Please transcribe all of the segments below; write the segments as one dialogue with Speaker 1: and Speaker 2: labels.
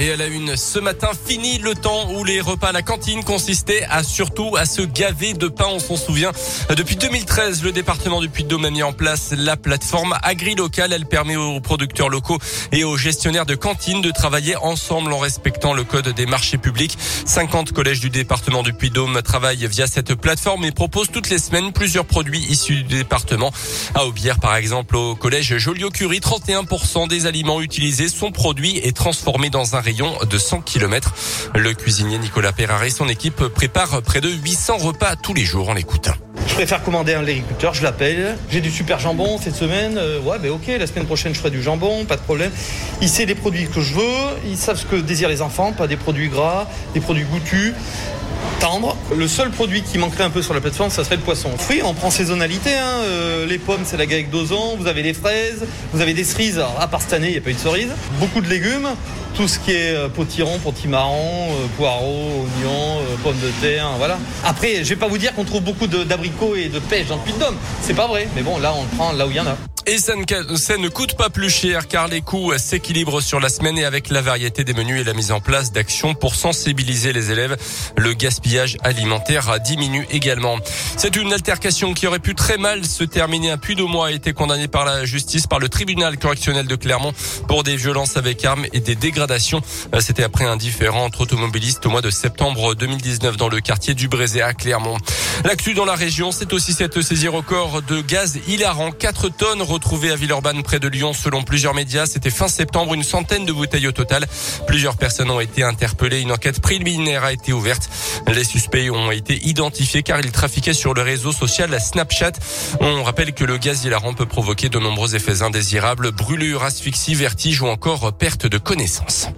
Speaker 1: Et à la une, ce matin, fini le temps où les repas à la cantine consistaient à surtout à se gaver de pain. On s'en souvient. Depuis 2013, le département du Puy-de-Dôme a mis en place la plateforme agri-locale. Elle permet aux producteurs locaux et aux gestionnaires de cantines de travailler ensemble en respectant le code des marchés publics. 50 collèges du département du Puy-de-Dôme travaillent via cette plateforme et proposent toutes les semaines plusieurs produits issus du département. À Aubière, par exemple, au collège Joliot-Curie, 31% des aliments utilisés sont produits et transformés dans un rayon de 100 km. Le cuisinier Nicolas Perrard et son équipe préparent près de 800 repas tous les jours. On l'écoute.
Speaker 2: Je préfère commander un agriculteur, je l'appelle. J'ai du super jambon cette semaine. Euh, ouais, ben ok, la semaine prochaine je ferai du jambon, pas de problème. Il sait les produits que je veux, ils savent ce que désirent les enfants, pas des produits gras, des produits goûtus tendre. Le seul produit qui manquerait un peu sur la plateforme, ça serait le poisson. Fruits, on prend saisonnalité. Hein. Euh, les pommes, c'est la avec d'ozon. Vous avez les fraises, vous avez des cerises. Alors, à part cette année, il n'y a pas eu de cerises. Beaucoup de légumes. Tout ce qui est euh, potiron, potimarron, euh, poireaux, oignons, pommes de terre, voilà. Après, je vais pas vous dire qu'on trouve beaucoup d'abricots et de pêche dans le Puy-de-Dôme. C'est pas vrai. Mais bon, là, on le prend là où il y en a.
Speaker 1: Et ça ne, ça ne coûte pas plus cher car les coûts s'équilibrent sur la semaine et avec la variété des menus et la mise en place d'actions pour sensibiliser les élèves, le gaspillage alimentaire diminue également. C'est une altercation qui aurait pu très mal se terminer. Un puits de mois a été condamné par la justice, par le tribunal correctionnel de Clermont pour des violences avec armes et des dégradations. Euh, C'était après un différend entre automobilistes au mois de septembre 2019 dans le quartier du Brézé à Clermont. L'actu dans la région, c'est aussi cette saisie record de gaz hilarant. 4 tonnes retrouvées à Villeurbanne près de Lyon selon plusieurs médias. C'était fin septembre, une centaine de bouteilles au total. Plusieurs personnes ont été interpellées. Une enquête préliminaire a été ouverte. Les suspects ont été identifiés car ils trafiquaient sur le réseau social Snapchat. On rappelle que le gaz hilarant peut provoquer de nombreux effets indésirables, brûlures, asphyxie, vertige ou encore perte de connaissance.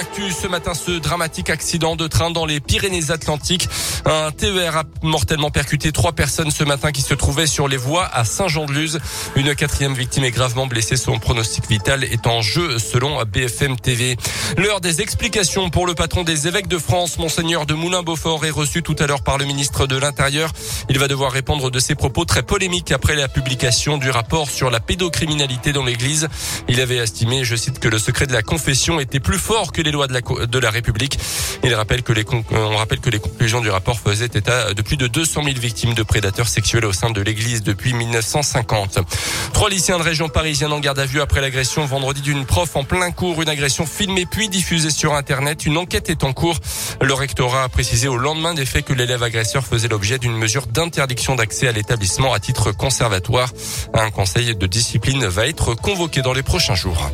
Speaker 1: L'actu ce matin, ce dramatique accident de train dans les Pyrénées-Atlantiques. Un TER a mortellement percuté trois personnes ce matin qui se trouvaient sur les voies à Saint-Jean-de-Luz. Une quatrième victime est gravement blessée. Son pronostic vital est en jeu selon BFM TV. L'heure des explications pour le patron des évêques de France, Monseigneur de Moulin-Beaufort, est reçu tout à l'heure par le ministre de l'Intérieur. Il va devoir répondre de ses propos très polémiques après la publication du rapport sur la pédocriminalité dans l'église. Il avait estimé, je cite, que le secret de la confession était plus fort que les lois de la, République. On rappelle que les conclusions du rapport faisaient état de plus de 200 000 victimes de prédateurs sexuels au sein de l'église depuis 1950. Trois lycéens de région parisienne en garde à vue après l'agression vendredi d'une prof en plein cours. Une agression filmée puis diffusée sur Internet. Une enquête est en cours. Le rectorat a précisé au lendemain des faits que l'élève agresseur faisait l'objet d'une mesure d'interdiction d'accès à l'établissement à titre conservatoire. Un conseil de discipline va être convoqué dans les prochains jours.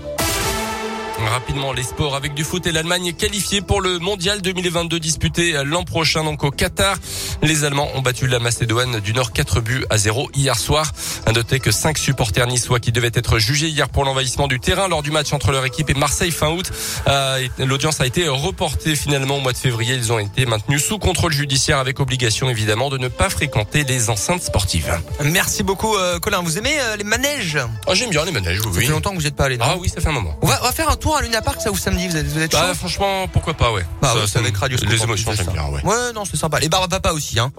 Speaker 1: Rapidement, les sports avec du foot et l'Allemagne qualifiée pour le mondial 2022 disputé l'an prochain, donc au Qatar. Les Allemands ont battu la Macédoine du Nord 4 buts à 0 hier soir. À noter que cinq supporters niçois qui devaient être jugés hier pour l'envahissement du terrain lors du match entre leur équipe et Marseille fin août. euh, L'audience a été reportée finalement au mois de février. Ils ont été maintenus sous contrôle judiciaire avec obligation évidemment de ne pas fréquenter les enceintes sportives.
Speaker 3: Merci beaucoup, euh, Colin. Vous aimez euh, les manèges?
Speaker 1: Oh, J'aime bien les manèges,
Speaker 3: Ça
Speaker 1: oui.
Speaker 3: fait longtemps que vous n'êtes pas allé. non?
Speaker 1: Ah oui, ça fait un moment.
Speaker 3: on, va, on va faire un tour à Luna Park, ça, vous samedi. Vous êtes, vous êtes
Speaker 1: Bah,
Speaker 3: chaud
Speaker 1: franchement, pourquoi pas, ouais.
Speaker 3: Bah
Speaker 1: Ça-
Speaker 3: oui,
Speaker 1: ça
Speaker 3: c'est avec Radio
Speaker 1: Les émotions, j'aime bien, ouais.
Speaker 3: Ouais, non, c'est sympa. Les barbes à papa aussi, hein.